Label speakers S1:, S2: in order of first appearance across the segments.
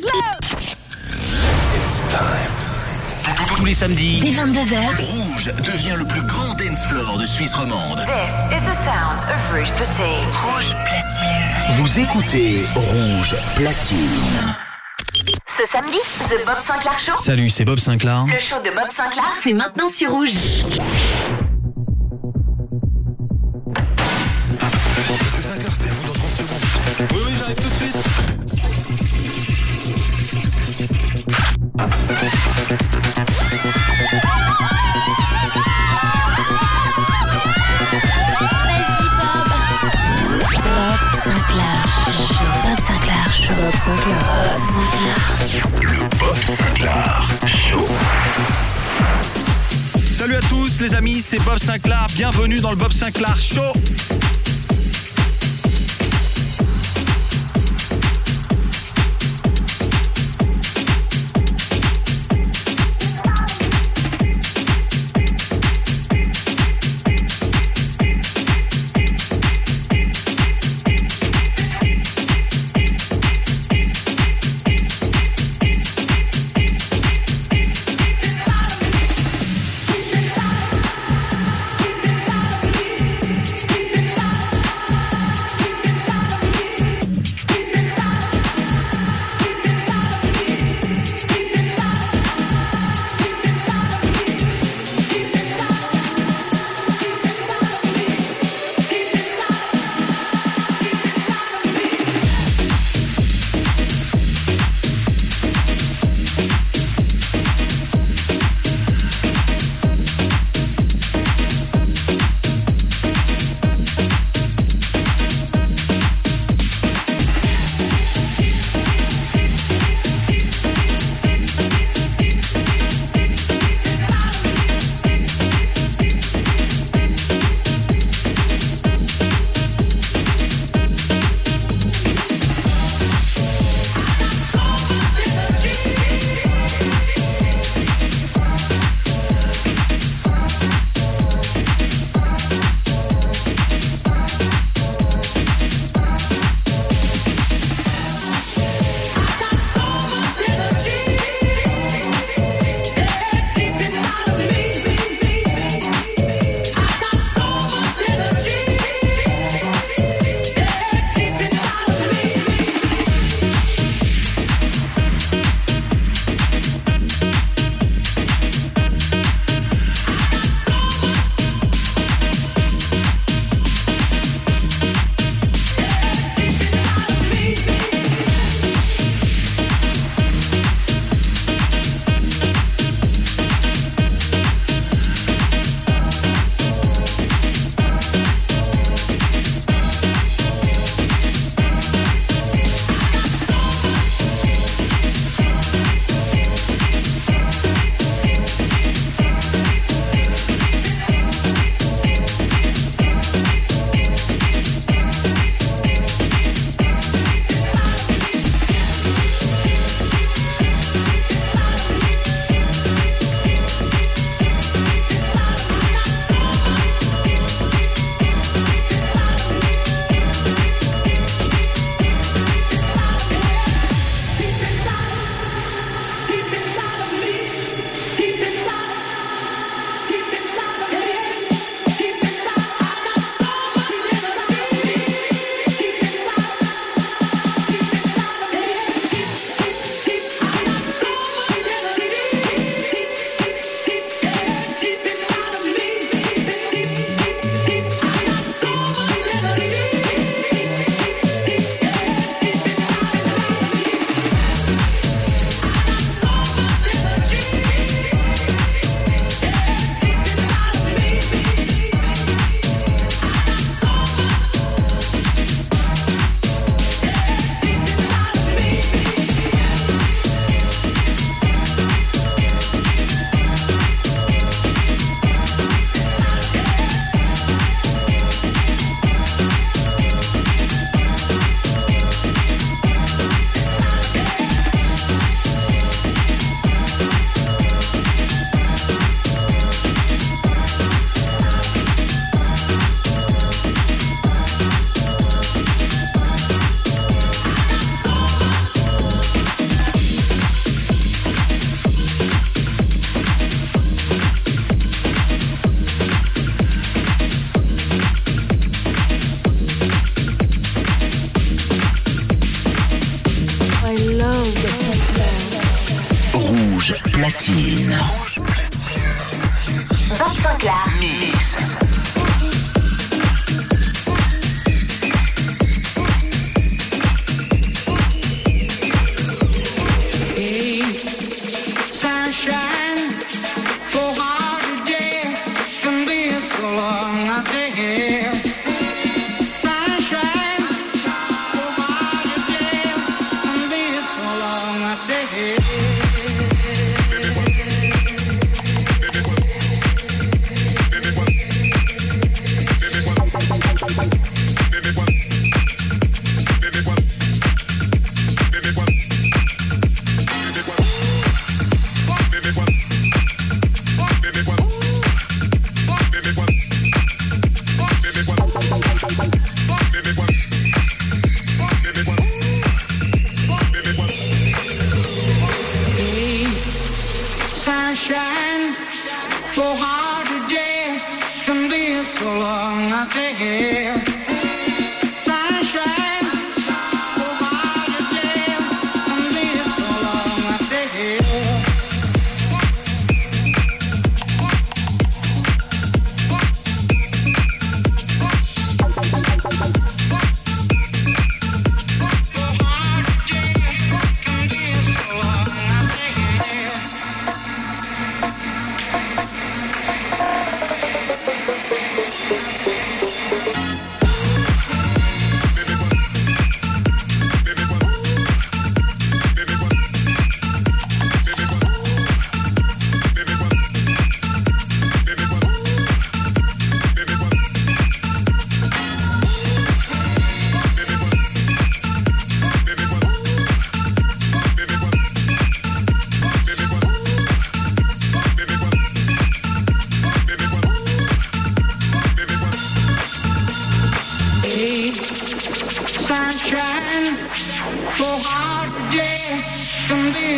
S1: It's time. Tous les samedis,
S2: Dès 22h,
S1: Rouge devient le plus grand dance floor de Suisse romande.
S3: This is the sound of Rouge Platine.
S2: Rouge Platine.
S1: Vous écoutez Rouge Platine.
S2: Ce samedi, The Bob Sinclair Show.
S4: Salut, c'est Bob Sinclair.
S2: Le show de Bob Sinclair, c'est maintenant sur Rouge.
S1: Le Bob Sinclair Show.
S4: Salut à tous les amis, c'est Bob Sinclair. Bienvenue dans le Bob Sinclair Show.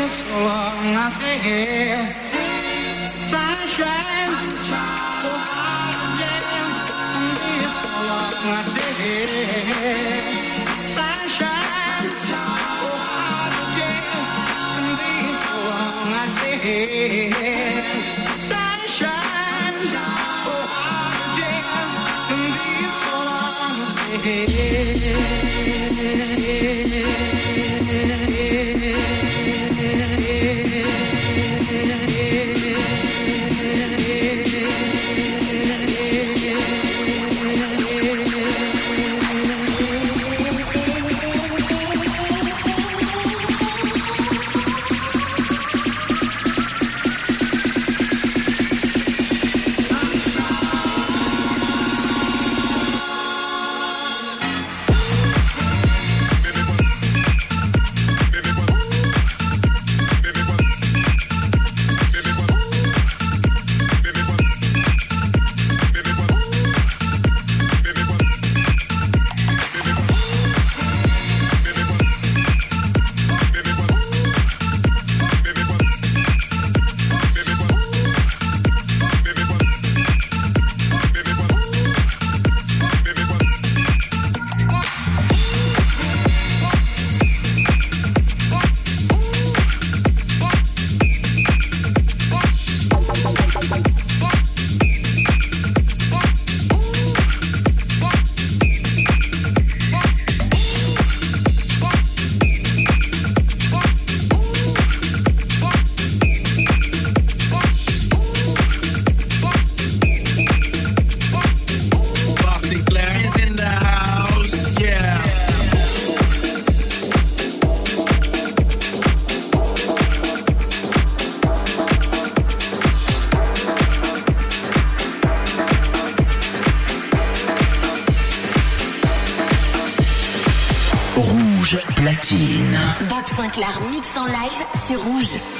S5: so long I stay here. Sunshine, oh, I'm here so long I stay here.
S2: Clark mix en live sur Rouge.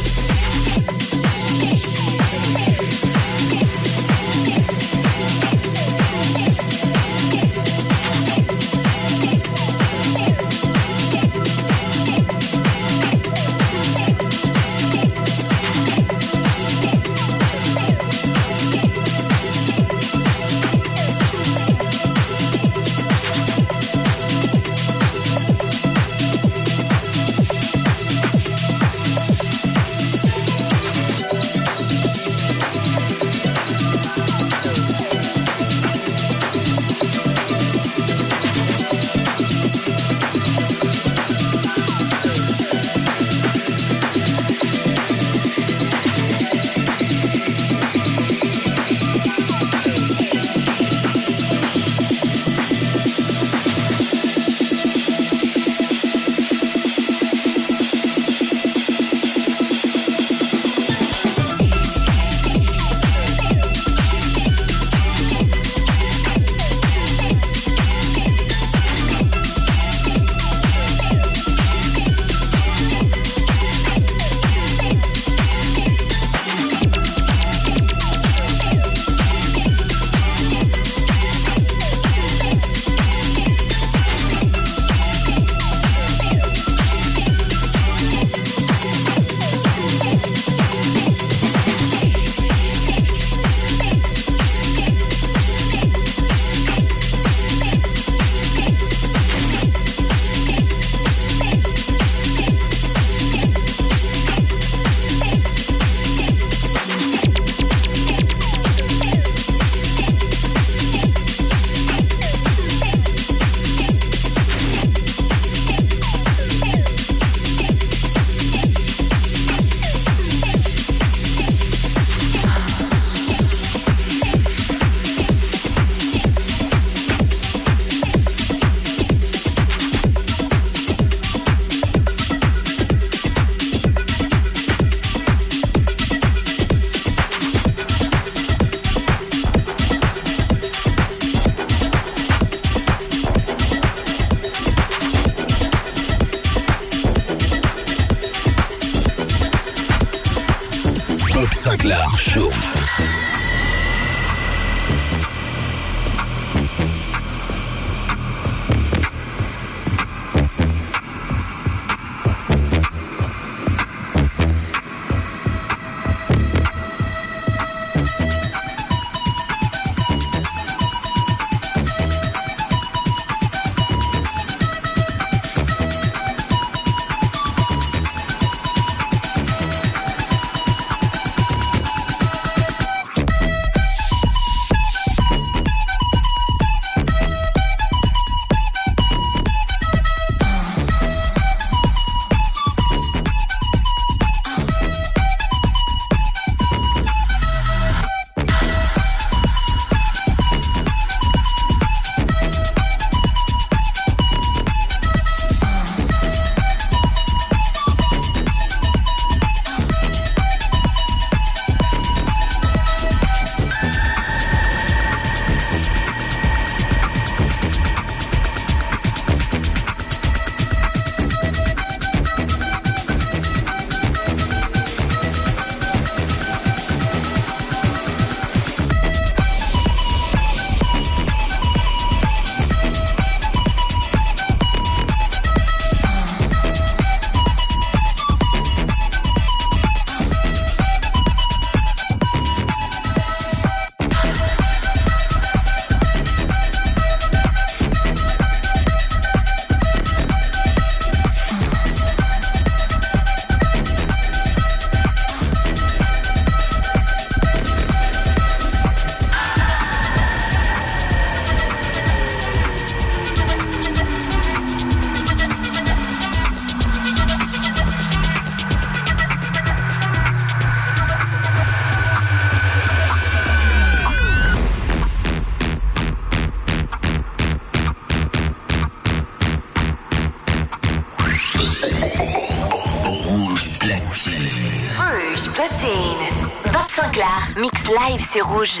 S2: Mix live, c'est rouge.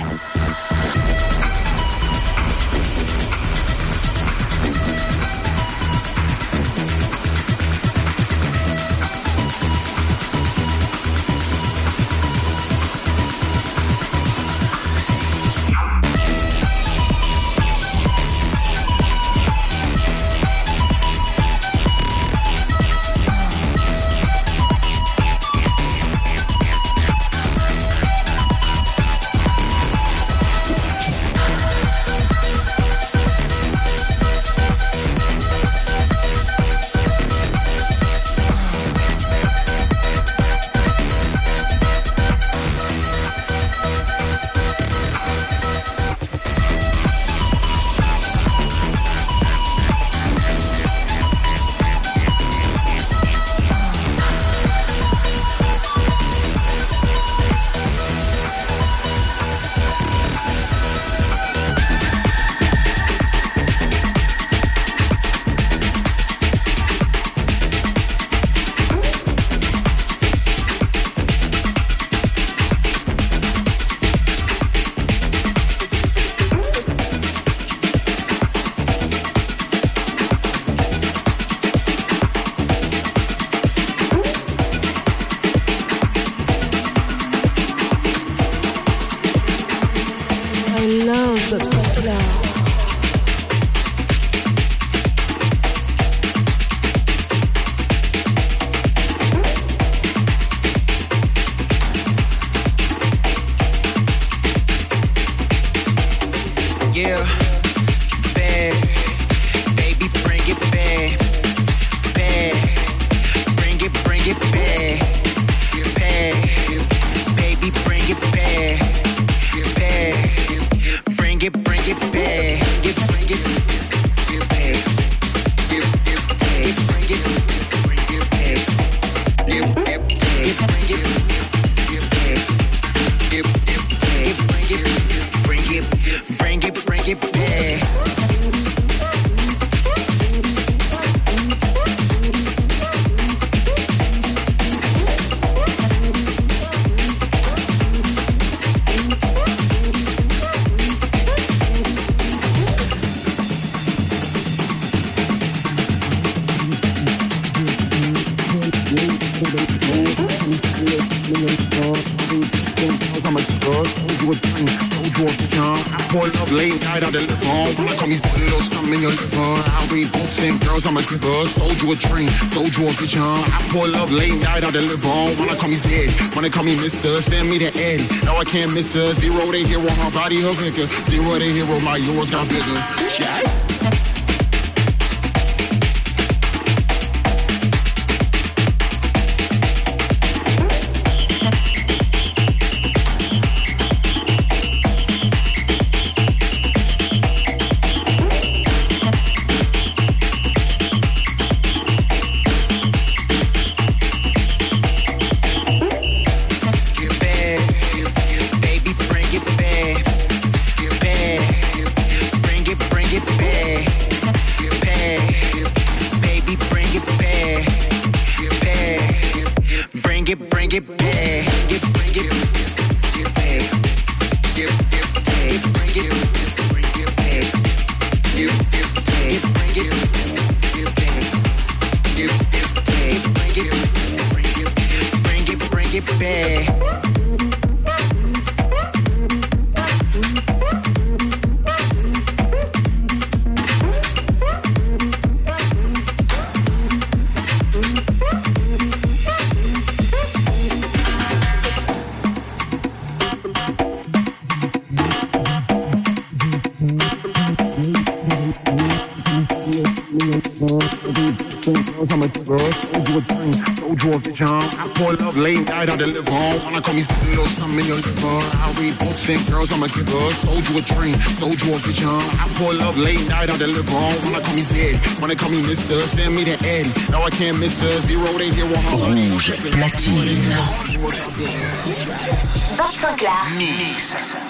S6: Pull up late night, I deliver on. Wanna call me Zed, wanna call me Mister, send me the Eddie. Now I can't miss her. Zero, they hero, her body, her vicar. Zero, they hero, my yours got bigger. Shot. girls, I'ma give her. Sold you a dream, sold you a vision. I pull up late night, I deliver on. Wanna call me Zed, wanna call me Mister, send me the Eddie. Now I can't miss her. Zero, they hear what
S7: Rouge, platine.
S2: Bob Sinclair.
S7: Mix.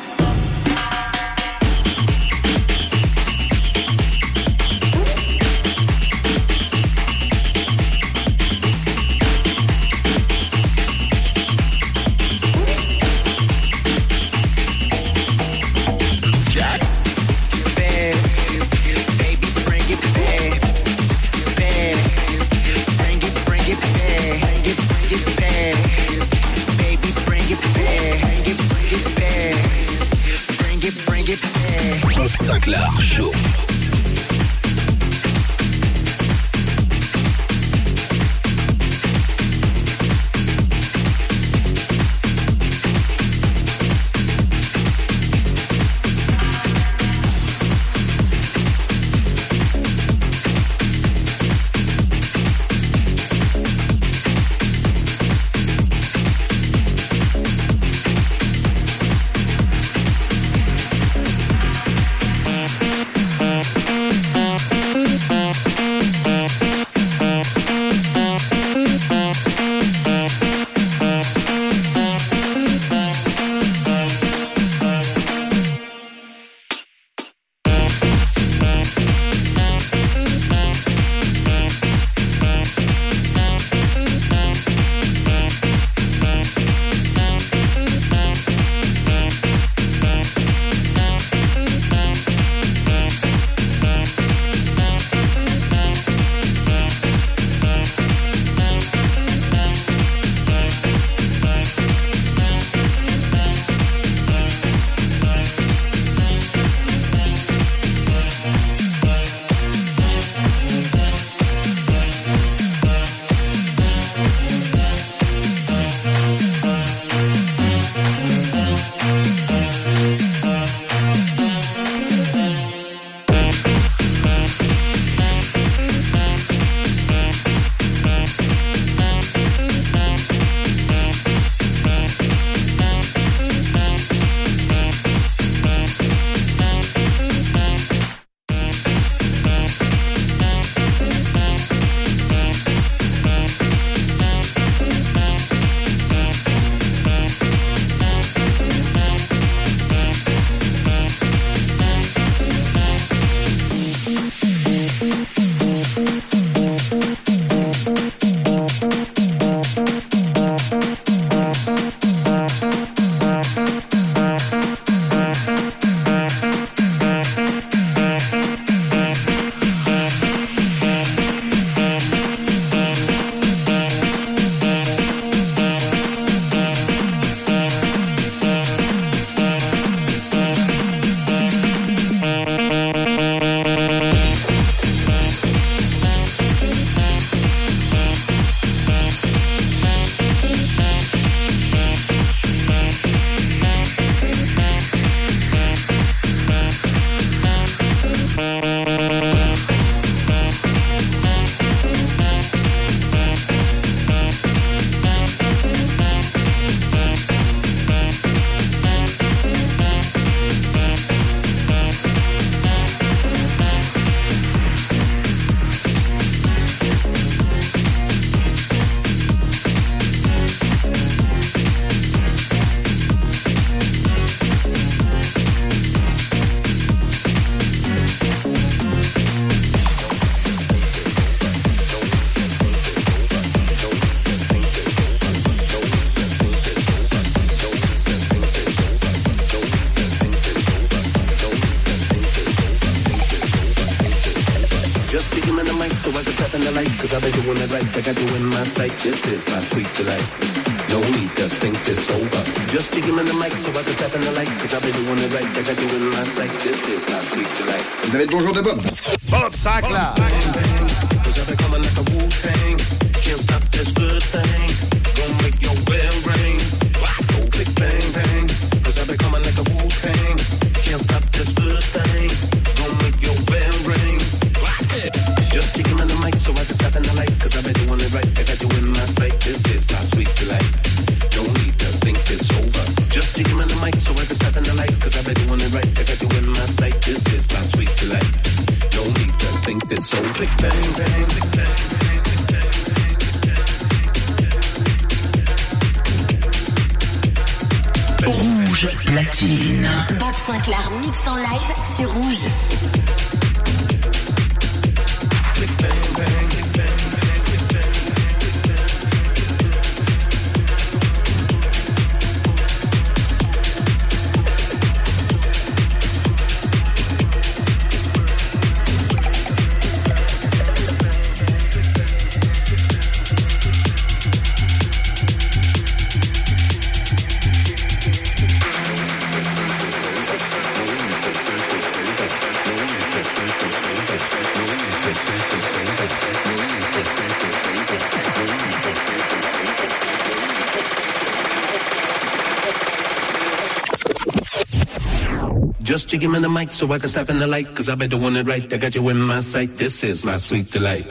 S8: give me the mic so I can step in the light. Cause I've been doing it right. I got you in my sight. This is my sweet delight.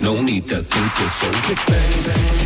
S8: No need to think it's so Bang.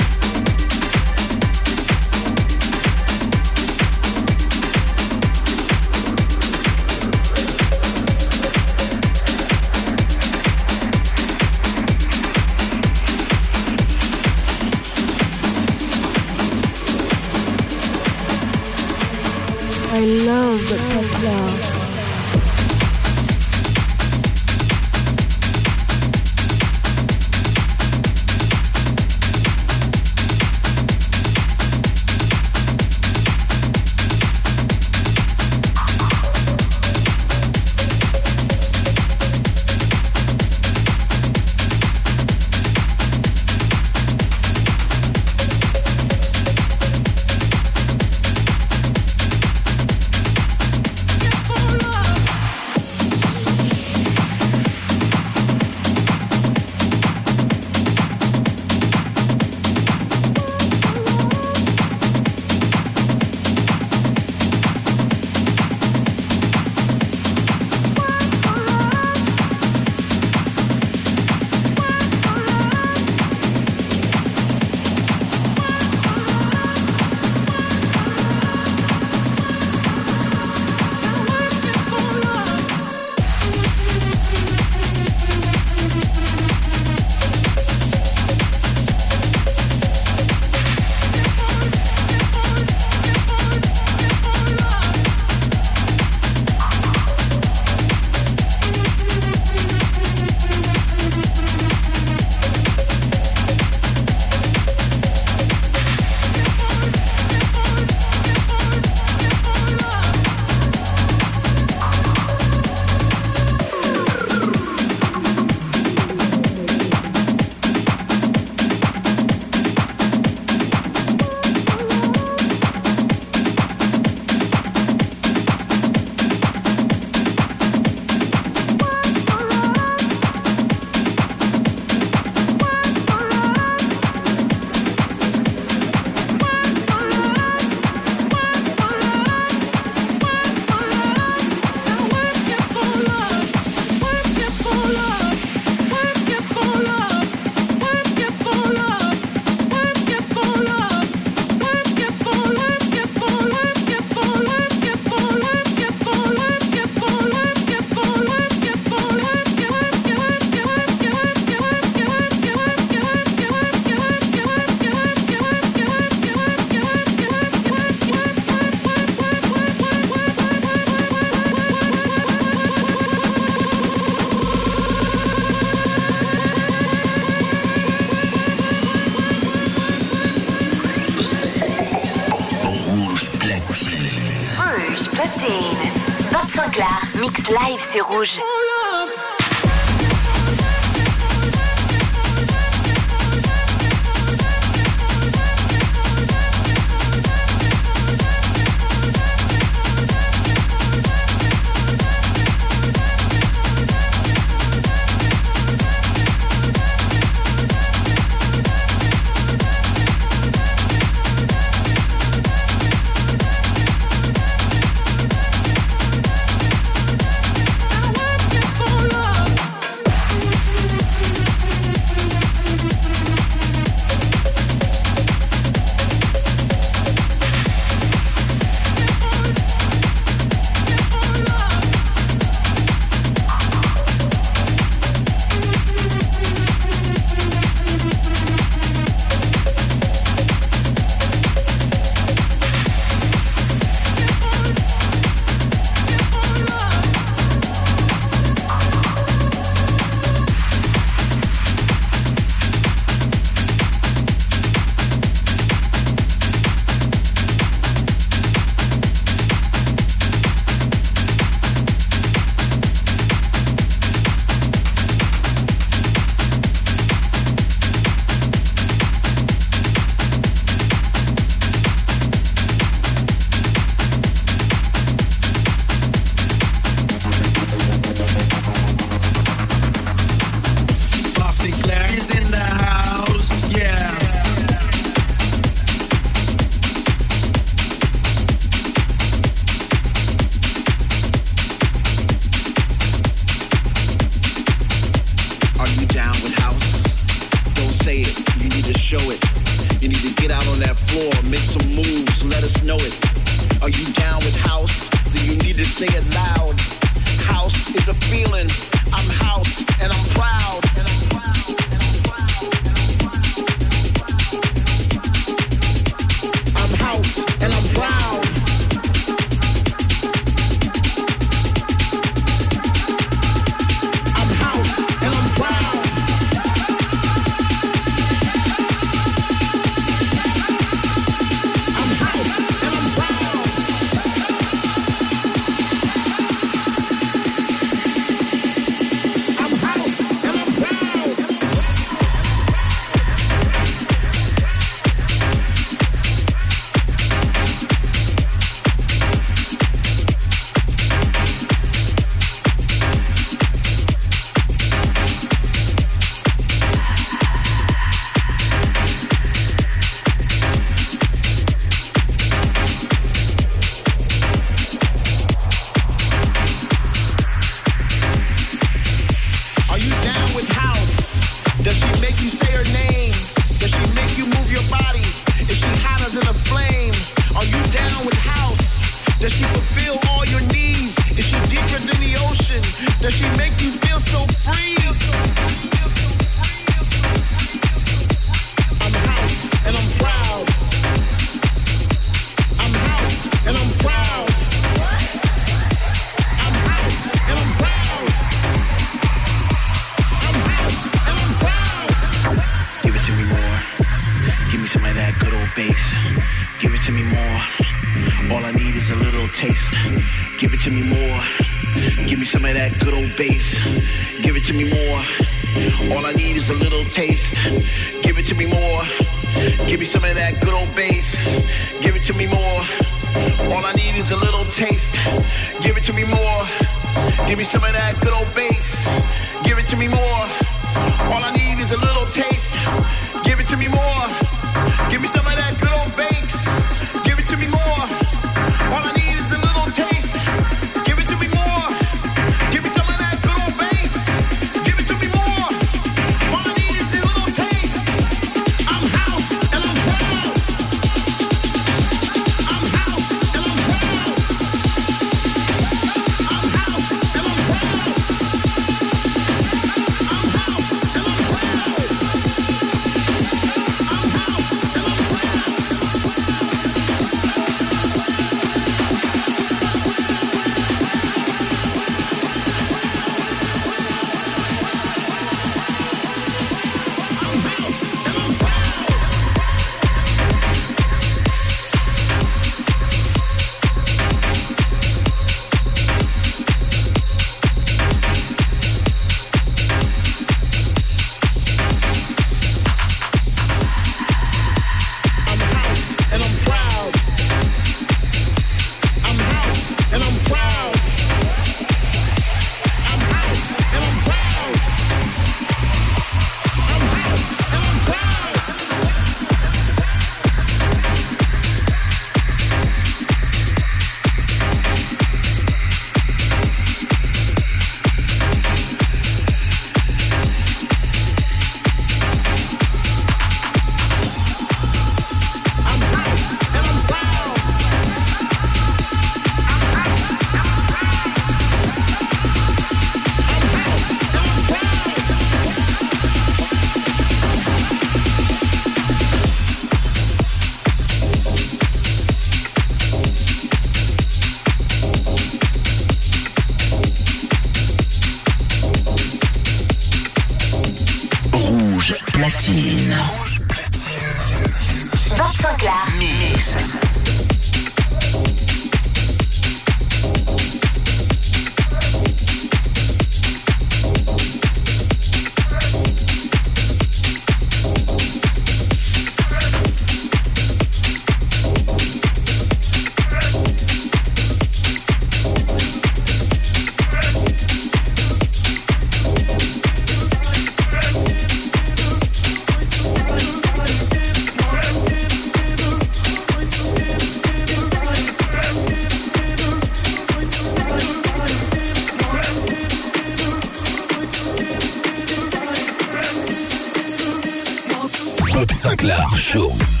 S2: Sinclair
S9: Show.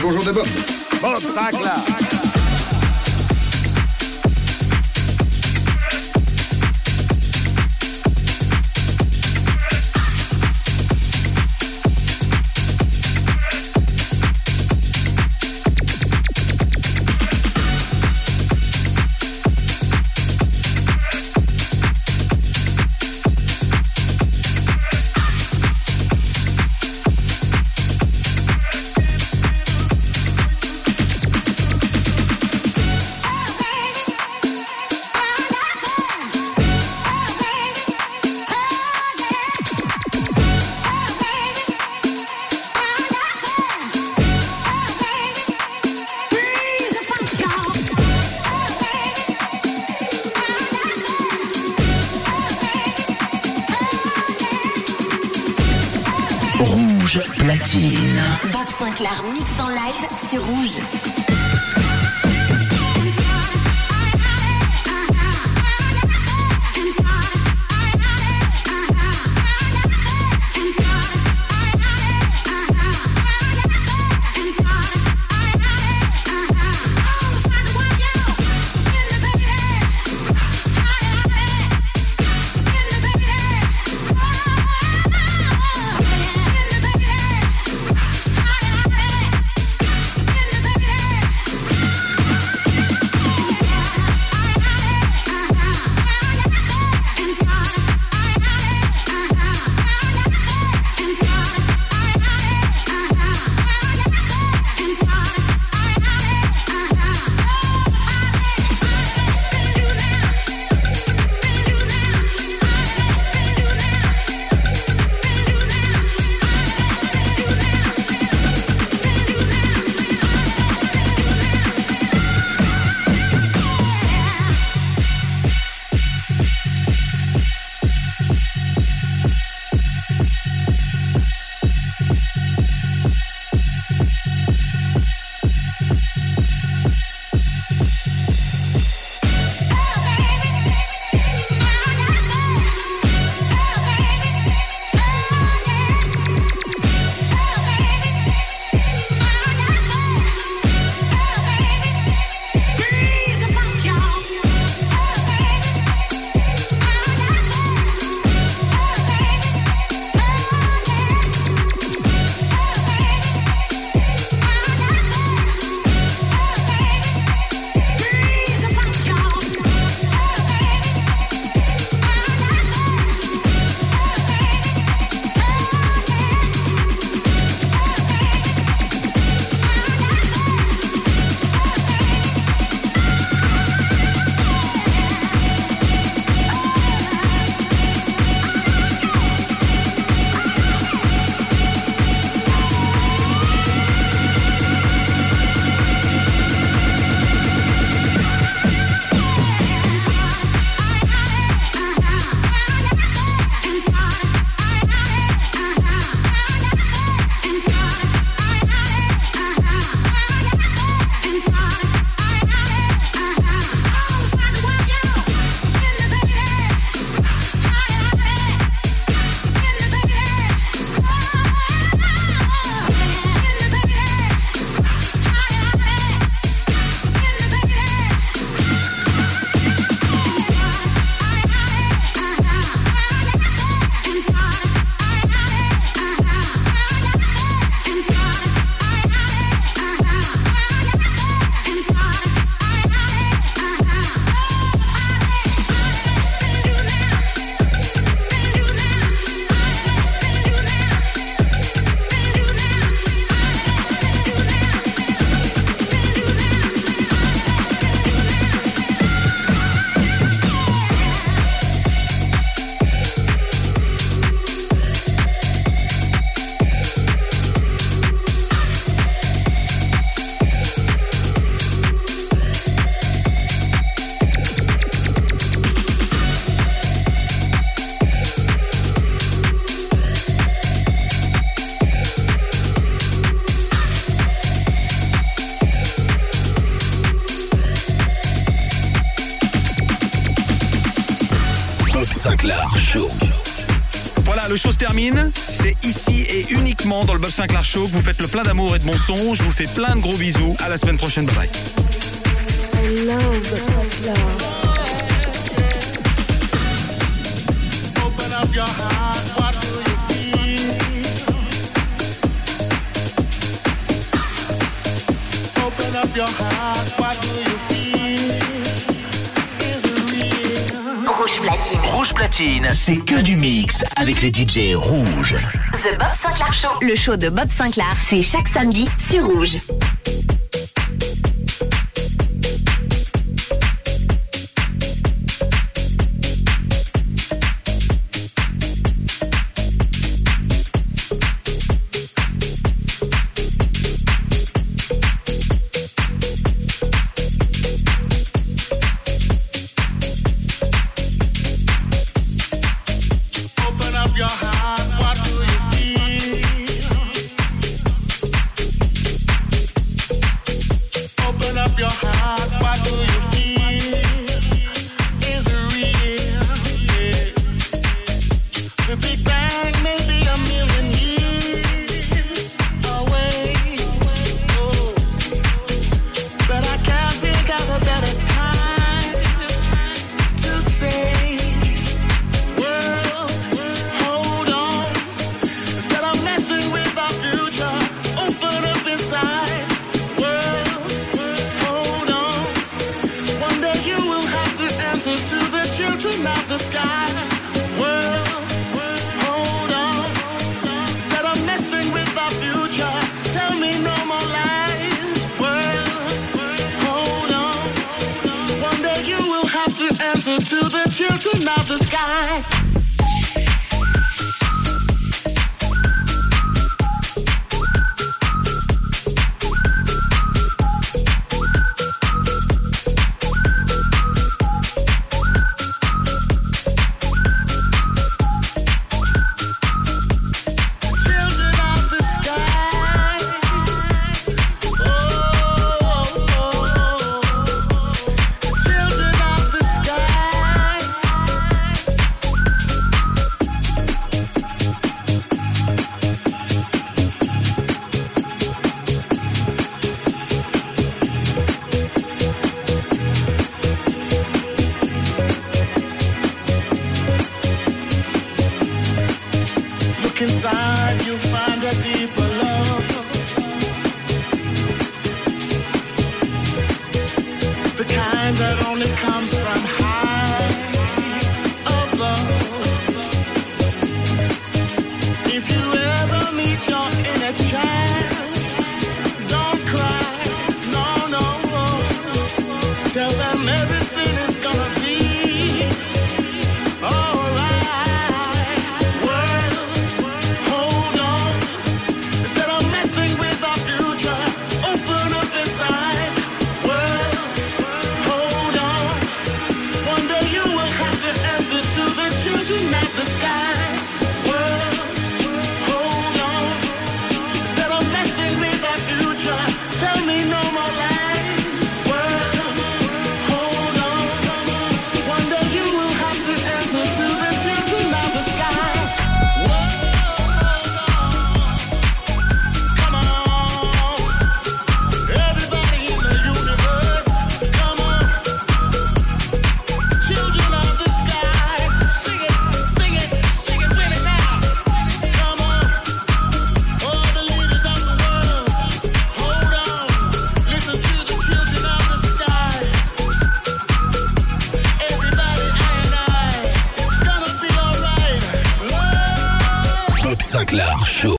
S10: Bonjour de Bob.
S11: Bob Sinclair.
S2: Sinclair mix en live sur Rouge.
S4: Bob Sinclair Show que vous faites le plein d'amour et de bon son. Je vous fais plein de gros bisous. À la semaine prochaine. Bye bye.
S10: I love Bob Sinclair.
S12: Open up your heart, what do you feel? Open up your heart, what do you feel? Is it real?
S2: Rouge platine.
S1: Rouge platine, c'est que du mix avec les DJ rouges.
S2: The Bob Le show de Bob Sinclair, c'est chaque samedi sur Rouge.